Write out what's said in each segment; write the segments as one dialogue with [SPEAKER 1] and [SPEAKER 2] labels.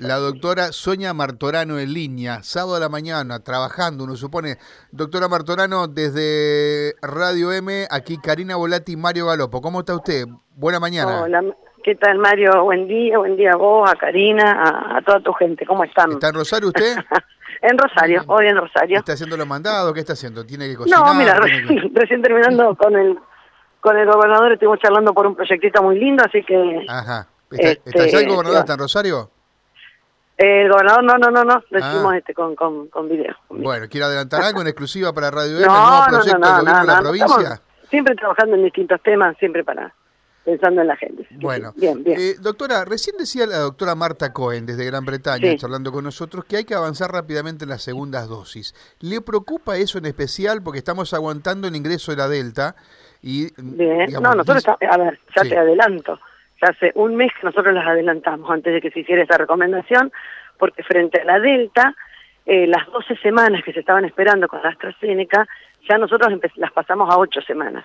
[SPEAKER 1] La doctora Sonia Martorano en línea, sábado a la mañana, trabajando, uno supone. Doctora Martorano, desde Radio M, aquí Karina Volati y Mario Galopo. ¿Cómo está usted? Buena mañana.
[SPEAKER 2] Hola, ¿qué tal Mario? Buen día, buen día a vos, a Karina, a, toda tu gente. ¿Cómo están?
[SPEAKER 1] ¿Está en Rosario usted?
[SPEAKER 2] en Rosario, hoy en Rosario.
[SPEAKER 1] ¿Está haciendo los mandados? ¿Qué está haciendo? ¿Tiene que cocinar?
[SPEAKER 2] No, mira, recién terminando con el, con el gobernador, estuvimos charlando por un proyectito muy lindo, así que...
[SPEAKER 1] Ajá. ¿Está, ¿está ya el este, gobernador? ¿Está en Rosario?
[SPEAKER 2] El gobernador, no, no, no, no, lo ah. hicimos este con, con, con, video,
[SPEAKER 1] Bueno, ¿quiere adelantar algo en exclusiva para Radio M, no, el proyecto no, no, de la provincia?
[SPEAKER 2] Siempre trabajando en distintos temas, siempre para pensando en la gente.
[SPEAKER 1] Bueno, bien, bien. Eh, doctora, recién decía la doctora Marta Cohen desde Gran Bretaña, hablando con nosotros, que hay que avanzar rápidamente en las segundas dosis. ¿Le preocupa eso en especial? Porque estamos aguantando el ingreso de la Delta y...
[SPEAKER 2] Bien, no, nosotros, a ver, ya te adelanto ya hace un mes que nosotros las adelantamos antes de que se hiciera esa recomendación, porque frente a la Delta, eh, las 12 semanas que se estaban esperando con la AstraZeneca, ya nosotros las pasamos a 8 semanas.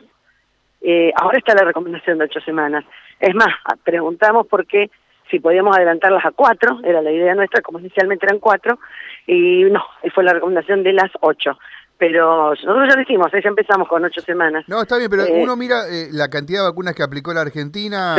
[SPEAKER 2] Eh, ahora está la recomendación de 8 semanas. Es más, preguntamos por qué si podíamos adelantarlas a 4, era la idea nuestra, como inicialmente eran 4, y no, fue la recomendación de las 8 pero nosotros ya decimos, ya empezamos con ocho semanas.
[SPEAKER 1] No, está bien, pero eh, uno mira eh, la cantidad de vacunas que aplicó la Argentina,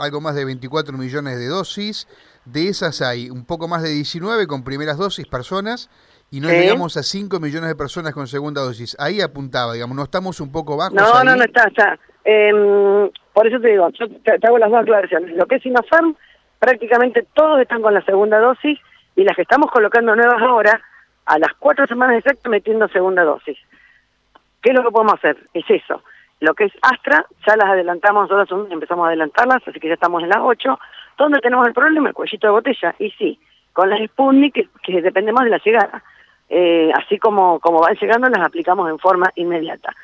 [SPEAKER 1] algo más de 24 millones de dosis, de esas hay un poco más de 19 con primeras dosis personas y no llegamos a 5 millones de personas con segunda dosis. Ahí apuntaba, digamos, ¿no estamos un poco bajos?
[SPEAKER 2] No, no, no está, está. Em, por eso te digo, yo te, hago las dos aclaraciones. Lo que es Sinopharm, prácticamente todos están con la segunda dosis y las que estamos colocando nuevas ahora a las cuatro semanas exactas metiendo segunda dosis. ¿Qué es lo que podemos hacer? Es eso. Lo que es Astra, ya las adelantamos, nosotros empezamos a adelantarlas, así que ya estamos en las ocho. ¿Dónde tenemos el problema? El cuellito de botella. Y sí, con las Sputnik, que, que dependemos de la llegada. Eh, así como, como van llegando, las aplicamos en forma inmediata.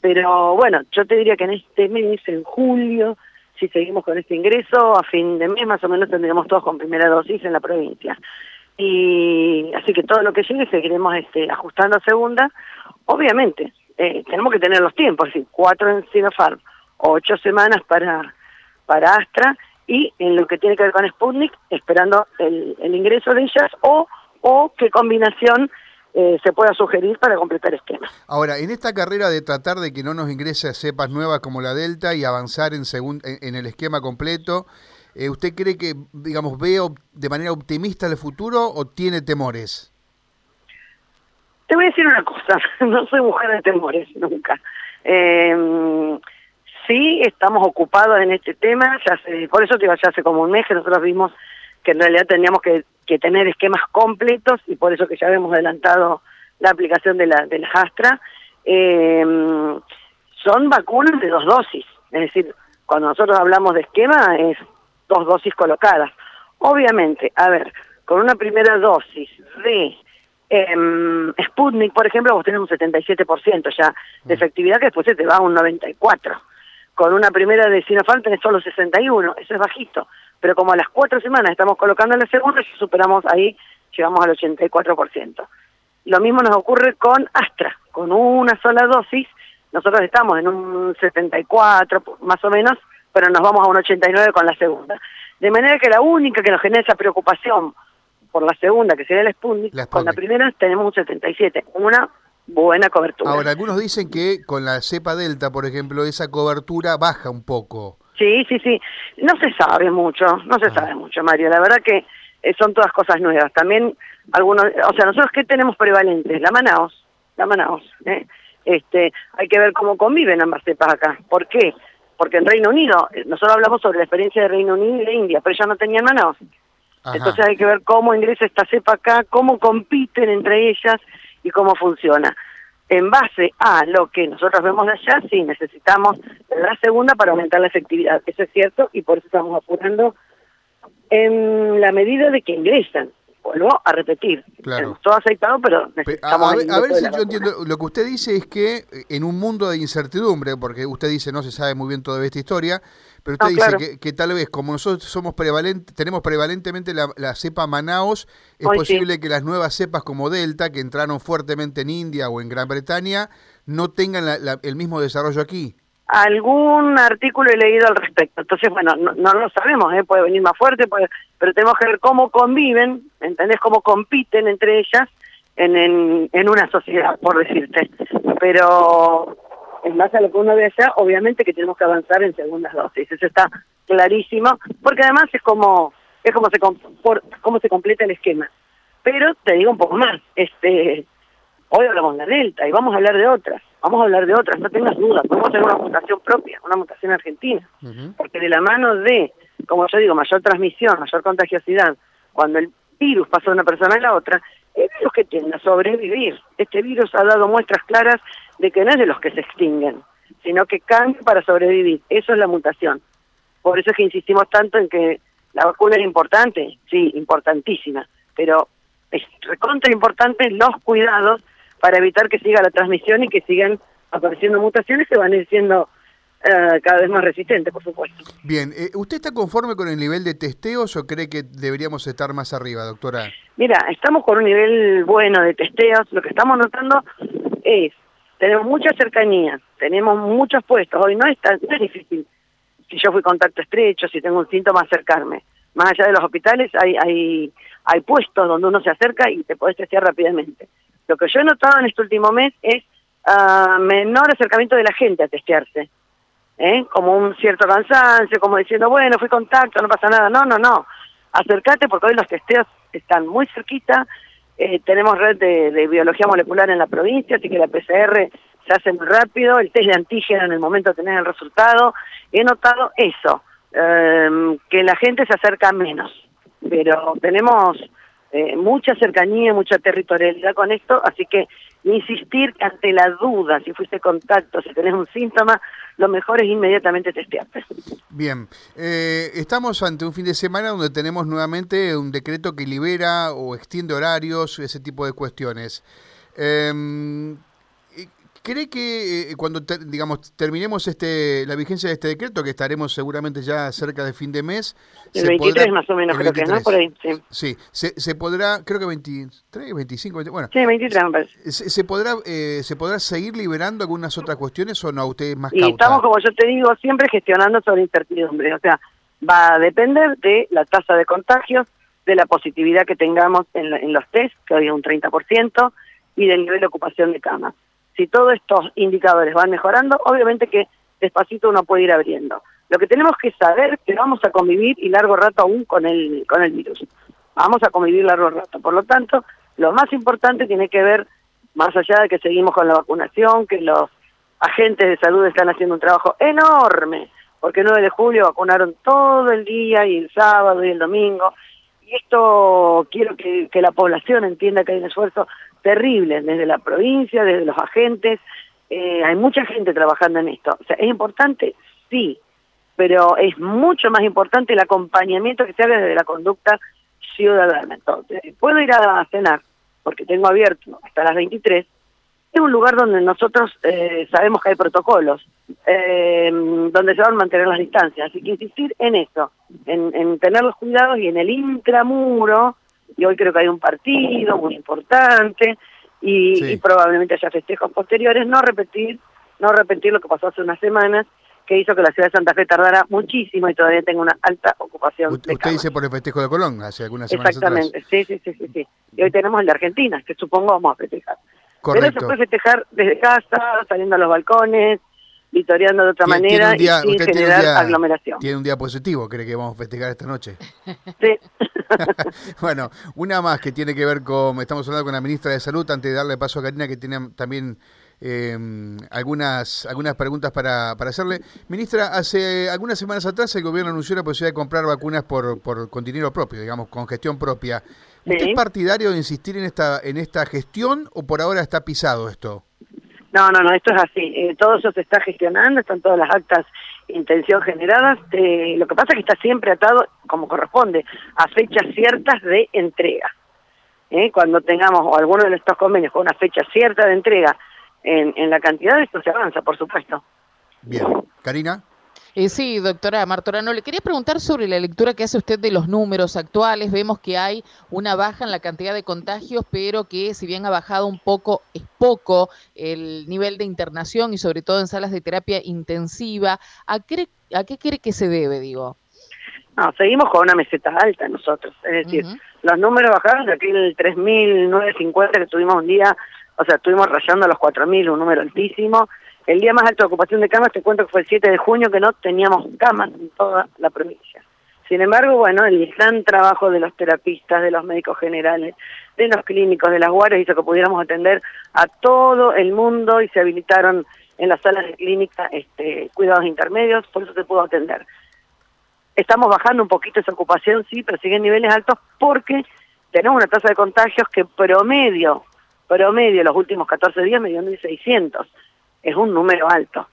[SPEAKER 2] Pero bueno, yo te diría que en este mes, en julio, si seguimos con este ingreso, a fin de mes más o menos tendremos todos con primera dosis en la provincia y así que todo lo que llegue seguiremos este, ajustando a segunda. Obviamente, eh, tenemos que tener los tiempos, cuatro en Sinopharm, ocho semanas para, para Astra y en lo que tiene que ver con Sputnik, esperando el, ingreso de ellas o, o qué combinación eh, se pueda sugerir para completar esquema.
[SPEAKER 1] Ahora, en esta carrera de tratar de que no nos ingrese cepas nuevas como la Delta y avanzar en, en el esquema completo, eh, ¿Usted cree que, digamos, ve de manera optimista el futuro o tiene temores?
[SPEAKER 2] Te voy a decir una cosa, no soy mujer de temores nunca. Eh, sí, estamos ocupados en este tema, ya por eso te digo, ya hace como un mes que nosotros vimos que en realidad teníamos que, tener esquemas completos y por eso que ya habíamos adelantado la aplicación de la, de la Astra. Eh, son vacunas de dos dosis, es decir, cuando nosotros hablamos de esquema es dos dosis colocadas. Obviamente, a ver, con una primera dosis de eh, Sputnik, por ejemplo, vos tenés un 77% ya de mm. efectividad que después se te va a un 94%. Con una primera de Sinopharm tenés solo 61%, eso es bajito. Pero como a las cuatro semanas estamos colocando la segunda, ya superamos ahí, llegamos al 84%. Lo mismo nos ocurre con Astra, con una sola dosis, nosotros estamos en un 74 más o menos, pero nos vamos a un 89 con la segunda. De manera que la única que nos genera esa preocupación por la segunda, que sería la Sputnik, con la primera tenemos un 77, una buena cobertura.
[SPEAKER 1] Ahora, algunos dicen que con la cepa delta, por ejemplo, esa cobertura baja un poco.
[SPEAKER 2] Sí, sí, sí. No se sabe mucho, no se ah. sabe mucho, Mario. La verdad que eh, son todas cosas nuevas. También algunos, o sea, nosotros qué tenemos prevalentes, la Manaos, la Manaos. ¿eh? Este, hay que ver cómo conviven ambas cepas acá. ¿Por qué? Porque en Reino Unido, eh, nosotros hablamos sobre la experiencia de Reino Unido y de India, pero ellos no tenían manos. Entonces hay que ver cómo ingresa esta cepa acá, cómo compiten entre ellas y cómo funciona. En base a lo que nosotros vemos de allá, sí, necesitamos la segunda para aumentar la efectividad. Eso es cierto y por eso estamos apurando en la medida de que ingresan vuelvo a repetir. Claro. Todo aceptado, pero necesitamos...
[SPEAKER 1] A, ver, si yo entiendo, lo que usted dice es que eh, en un mundo de incertidumbre, porque usted dice no se sabe muy bien toda esta historia, pero usted dice que, tal vez como nosotros somos prevalente, tenemos prevalentemente la, cepa Manaos, es posible que las nuevas cepas como Delta, que entraron fuertemente en India o en Gran Bretaña, no tengan el mismo desarrollo aquí.
[SPEAKER 2] Algún artículo he leído al respecto. Entonces, bueno, no, no lo sabemos, ¿eh? puede venir más fuerte, puede, pero tenemos que ver cómo conviven, ¿entendés? Cómo compiten entre ellas en, en, una sociedad, por decirte. Pero en base a lo que uno desea, obviamente que tenemos que avanzar en segundas dosis. Eso está clarísimo, porque además es como es como se cómo se completa el esquema. Pero te digo un poco más, este hoy hablamos de la Delta y vamos a hablar de otras, vamos a hablar de otras, no tengas dudas, podemos tener una mutación propia, una mutación argentina, porque de la mano de, como yo digo, mayor transmisión, mayor contagiosidad, cuando el virus pasa de una persona a la otra, el virus que tiende a sobrevivir. Este virus ha dado muestras claras de que no es de los que se extinguen, sino que cambia para sobrevivir. Eso es la mutación. Por eso es que insistimos tanto en que la vacuna es importante, sí, importantísima, pero es recontra importante los cuidados para evitar que siga la transmisión y que sigan apareciendo mutaciones que van a ir siendo eh, cada vez más resistentes, por supuesto.
[SPEAKER 1] Bien, eh, ¿usted está conforme con el nivel de testeos o cree que deberíamos estar más arriba, doctora?
[SPEAKER 2] Mira, estamos con un nivel bueno de testeos. Lo que estamos notando es, tenemos mucha cercanía, tenemos muchos puestos. Hoy no es, tan, no es difícil si yo fui contacto estrecho, si tengo un síntoma, acercarme. Más allá de los hospitales hay, hay, hay puestos donde uno se acerca y te podés testear rápidamente. Lo que yo he notado en este último mes es uh, menor acercamiento de la gente a testearse. ¿eh? Como un cierto cansancio, como diciendo, bueno, fui contacto, no pasa nada. No, no, no. Acércate porque hoy los testeos están muy cerquita. Eh, tenemos red de, biología molecular en la provincia, así que la PCR se hace muy rápido, el test de antígeno en el momento de tener el resultado. He notado eso, em, que la gente se acerca menos, pero tenemos eh, mucha cercanía, mucha territorialidad con esto, así que insistir ante la duda, si fuiste contacto, si tenés un síntoma, lo mejor es inmediatamente testearte.
[SPEAKER 1] Bien, eh, estamos ante un fin de semana donde tenemos nuevamente un decreto que libera o extiende horarios, ese tipo de cuestiones. Eh, ¿Cree que eh, cuando, digamos, terminemos este la vigencia de este decreto, que estaremos seguramente ya cerca de fin de mes...
[SPEAKER 2] El 23 más o menos creo que, ¿no? Por ahí, sí.
[SPEAKER 1] Sí, se, se podrá, creo que 23, 25, bueno...
[SPEAKER 2] Sí, 23 me parece.
[SPEAKER 1] ¿Se, podrá, eh, ¿Se podrá seguir liberando algunas otras cuestiones o no? ¿Usted más
[SPEAKER 2] Y estamos, como yo te digo, siempre gestionando sobre incertidumbre. O sea, va a depender de la tasa de contagios, de la positividad que tengamos en, en los test, que hoy es un 30%, y del nivel de ocupación de camas si todos estos indicadores van mejorando, obviamente que despacito uno puede ir abriendo. Lo que tenemos que saber es que vamos a convivir y largo rato aún con el, con el virus. Vamos a convivir largo rato. Por lo tanto, lo más importante tiene que ver, más allá de que seguimos con la vacunación, que los agentes de salud están haciendo un trabajo enorme, porque el 9 de julio vacunaron todo el día y el sábado y el domingo, y esto quiero que, que la población entienda que hay un esfuerzo terrible desde la provincia, desde los agentes, eh, hay mucha gente trabajando en esto. O sea, ¿es importante? Sí, pero es mucho más importante el acompañamiento que se haga desde la conducta ciudadana. Entonces, puedo ir a cenar, porque tengo abierto hasta las 23, es un lugar donde nosotros eh, sabemos que hay protocolos, eh, donde se van a mantener las distancias. Así que insistir en eso, en tener los cuidados y en el intramuro, y hoy creo que hay un partido muy importante, y, probablemente haya festejos posteriores, no repetir, no repetir lo que pasó hace unas semanas, que hizo que la ciudad de Santa Fe tardara muchísimo y todavía tenga una alta ocupación.
[SPEAKER 1] Usted, dice por el festejo de Colón, hace algunas
[SPEAKER 2] semanas Exactamente, sí, sí, sí, sí, Y hoy tenemos el de Argentina, que supongo vamos a festejar. Pero se puede festejar desde casa, saliendo a los balcones, vitoreando de otra manera y sin generar aglomeración.
[SPEAKER 1] Tiene un día positivo, cree que vamos a festejar esta noche.
[SPEAKER 2] Sí.
[SPEAKER 1] bueno, una más que tiene que ver con, estamos hablando con la ministra de Salud, antes de darle paso a Karina, que tiene también eh, algunas, algunas preguntas para, para hacerle. Ministra, hace algunas semanas atrás el gobierno anunció la posibilidad de comprar vacunas por, por, con dinero propio, digamos, con gestión propia. ¿Usted es partidario de insistir en esta, en esta gestión o por ahora está pisado esto?
[SPEAKER 2] No, no, no, esto es así. Eh, todo eso se está gestionando, están todas las actas intención generadas. Eh, lo que pasa es que está siempre atado, como corresponde, a fechas ciertas de entrega. Eh, cuando tengamos alguno de estos convenios con una fecha cierta de entrega en, en la cantidad, esto se avanza, por supuesto.
[SPEAKER 1] Bien. Karina.
[SPEAKER 3] Eh, sí, doctora Martorano, le quería preguntar sobre la lectura que hace usted de los números actuales. Vemos que hay una baja en la cantidad de contagios, pero que si bien ha bajado un poco, es poco el nivel de internación y sobre todo en salas de terapia intensiva. ¿A qué, a qué cree que se debe, digo?
[SPEAKER 2] No, seguimos con una meseta alta nosotros. Es decir, los números bajaron de aquel 3.950 que tuvimos un día, o sea, estuvimos rayando a los 4.000, un número altísimo el día más alto de ocupación de camas, te cuento que fue el 7 de junio, que no teníamos camas en toda la provincia. Sin embargo, bueno, el gran trabajo de los terapistas, de los médicos generales, de los clínicos, de las guardias, hizo que pudiéramos atender a todo el mundo y se habilitaron en las salas de clínica este, cuidados intermedios, por eso se pudo atender. Estamos bajando un poquito esa ocupación, sí, pero siguen niveles altos porque tenemos una tasa de contagios que promedio, promedio los últimos 14 días me dio 1.600 es un número alto.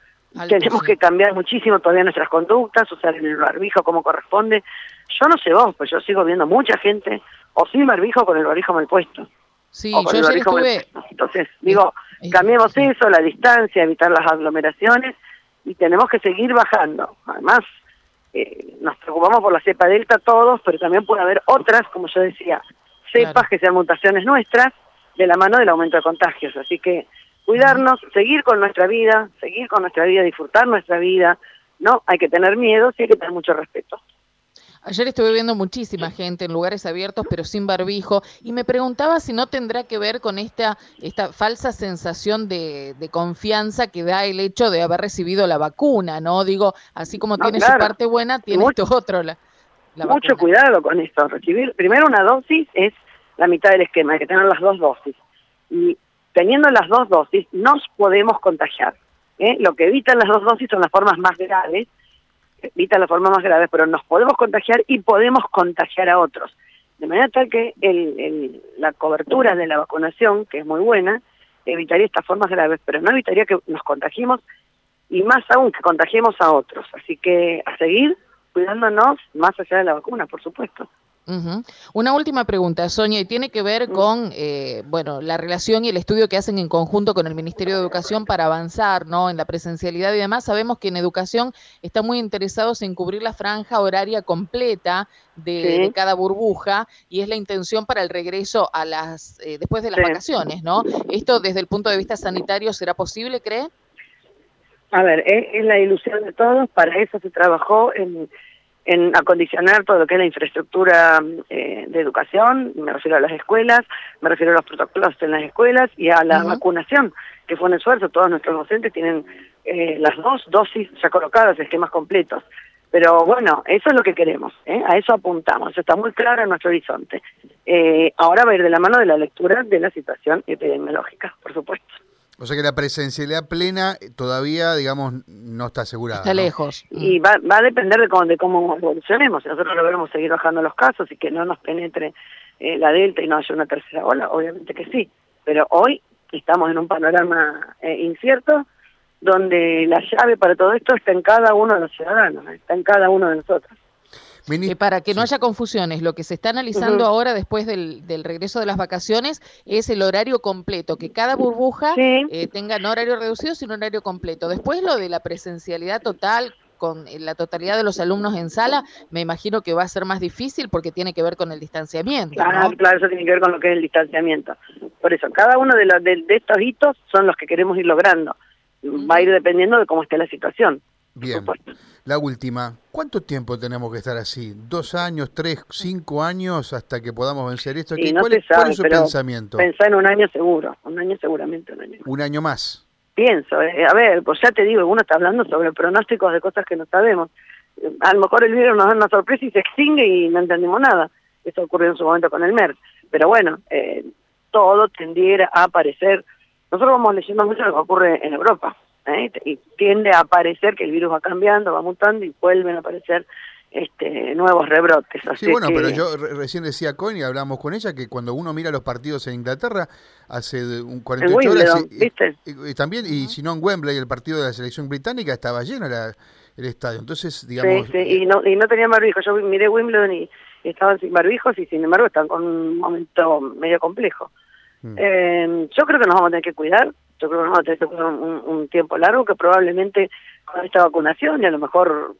[SPEAKER 2] Tenemos que cambiar muchísimo todavía nuestras conductas, usar el barbijo como corresponde. Yo no sé vos, pues yo sigo viendo mucha gente o sin barbijo con el barbijo mal puesto.
[SPEAKER 3] Sí, yo ya estuve...
[SPEAKER 2] Entonces, digo, cambiemos eso, la distancia, evitar las aglomeraciones y tenemos que seguir bajando. Además, eh, nos preocupamos por la cepa delta todos, pero también puede haber otras, como yo decía, cepas que sean mutaciones nuestras de la mano del aumento de contagios. Así que cuidarnos, seguir con nuestra vida, seguir con nuestra vida, disfrutar nuestra vida, ¿no? Hay que tener miedo, sí hay que tener mucho respeto.
[SPEAKER 3] Ayer estuve viendo muchísima gente en lugares abiertos pero sin barbijo y me preguntaba si no tendrá que ver con esta, esta falsa sensación de, confianza que da el hecho de haber recibido la vacuna, ¿no? Digo, así como tiene su parte buena, tiene mucho, esto otro. La,
[SPEAKER 2] mucho cuidado con esto. Recibir primero una dosis es la mitad del esquema, hay que tener las dos dosis. Y teniendo las dos dosis, nos podemos contagiar. ¿eh? Lo que evitan las dos dosis son las formas más graves, evitan las formas más graves, pero nos podemos contagiar y podemos contagiar a otros. De manera tal que el, la cobertura de la vacunación, que es muy buena, evitaría estas formas graves, pero no evitaría que nos contagiemos y más aún que contagiemos a otros. Así que a seguir cuidándonos más allá de la vacuna, por supuesto.
[SPEAKER 3] Una última pregunta, Sonia, y tiene que ver mm. con eh, bueno, la relación y el estudio que hacen en conjunto con el Ministerio de Educación para avanzar ¿no? en la presencialidad y demás. Sabemos que en educación están muy interesados en cubrir la franja horaria completa de, cada burbuja y es la intención para el regreso a las eh, después de las vacaciones, ¿no? ¿Esto desde el punto de vista sanitario será posible, cree?
[SPEAKER 2] A ver, es la ilusión de todos, para eso se trabajó en en acondicionar todo lo que es la infraestructura eh, de educación, me refiero a las escuelas, me refiero a los protocolos en las escuelas y a la vacunación, que fue un esfuerzo, todos nuestros docentes tienen eh, las dos dosis ya colocadas, esquemas completos. Pero bueno, eso es lo que queremos, ¿eh? a eso apuntamos, eso está muy claro en nuestro horizonte. ahora va a ir de la mano de la lectura de la situación epidemiológica, por supuesto.
[SPEAKER 1] O sea que la presencialidad plena eh, todavía, digamos, no está asegurada.
[SPEAKER 3] Está lejos.
[SPEAKER 2] Y va, va a depender de cómo, de cómo evolucionemos. Si nosotros logramos seguir bajando los casos y que no nos penetre eh, la delta y no haya una tercera ola, obviamente que sí. Pero hoy estamos en un panorama eh, incierto donde la llave para todo esto está en cada uno de los ciudadanos, está en cada uno de nosotros.
[SPEAKER 3] Eh, para que no haya confusiones, lo que se está analizando ahora después del, regreso de las vacaciones es el horario completo, que cada burbuja eh, tenga no horario reducido, sino horario completo. Después lo de la presencialidad total con eh, la totalidad de los alumnos en sala, me imagino que va a ser más difícil porque tiene que ver con el distanciamiento.
[SPEAKER 2] Claro, claro, eso tiene que ver con lo que es el distanciamiento. Por eso, cada uno de, los, de, estos hitos son los que queremos ir logrando. Va a ir dependiendo de cómo esté la situación.
[SPEAKER 1] Bien. La última, ¿cuánto tiempo tenemos que estar así? ¿Dos años, tres, cinco años hasta que podamos vencer esto?
[SPEAKER 2] ¿Cuál, es su pensamiento? Pensá en un año seguro, un año seguramente, un año.
[SPEAKER 1] Un año más.
[SPEAKER 2] Pienso, eh, a ver, pues ya te digo, uno está hablando sobre pronósticos de cosas que no sabemos. A lo mejor el virus nos da una sorpresa y se extingue y no entendemos nada. Eso ocurrió en su momento con el MERS. Pero bueno, eh, todo tendiera a aparecer. Nosotros vamos leyendo mucho lo que ocurre en Europa ¿eh? y tiende a aparecer que el virus va cambiando, va mutando y vuelven a aparecer este, nuevos rebrotes.
[SPEAKER 1] sí, bueno, pero yo recién decía Cohen y hablamos con ella que cuando uno mira los partidos en Inglaterra hace un 48 horas y, también y si no en Wembley el partido de la selección británica estaba lleno el estadio. Entonces, digamos,
[SPEAKER 2] sí, sí, y no y no tenía barbijos. Yo miré Wimbledon y, estaban sin barbijos y sin embargo están con un momento medio complejo. Mm. Eh, yo creo que nos vamos a tener que cuidar yo creo que vamos a tener un, un tiempo largo que probablemente con esta vacunación y a lo mejor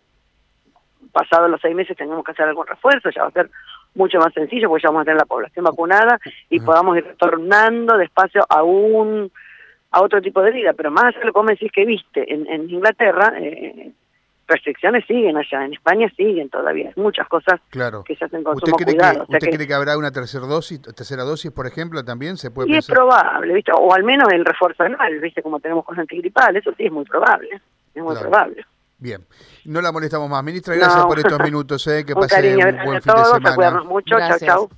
[SPEAKER 2] pasados los seis meses tengamos que hacer algún refuerzo, ya va a ser mucho más sencillo porque ya vamos a tener la población vacunada y podamos ir retornando despacio a un a otro tipo de vida, pero más lo que me decís que viste en, en Inglaterra, eh, restricciones siguen allá, en España siguen todavía, muchas cosas
[SPEAKER 1] claro.
[SPEAKER 2] que se hacen con ¿Usted, cree
[SPEAKER 1] que, ¿usted cree que habrá una tercera dosis, tercera dosis, por ejemplo, también se puede
[SPEAKER 2] y es probable, ¿viste? o al menos el refuerzo anual, ¿viste? como tenemos con antigripal, eso sí es muy probable, es muy probable.
[SPEAKER 1] Bien, no la molestamos más. Ministra, gracias por estos minutos. Eh, que
[SPEAKER 2] un
[SPEAKER 1] pase
[SPEAKER 2] cariño,
[SPEAKER 1] un buen
[SPEAKER 2] fin
[SPEAKER 1] de semana.
[SPEAKER 2] Mucho. Chao, chao.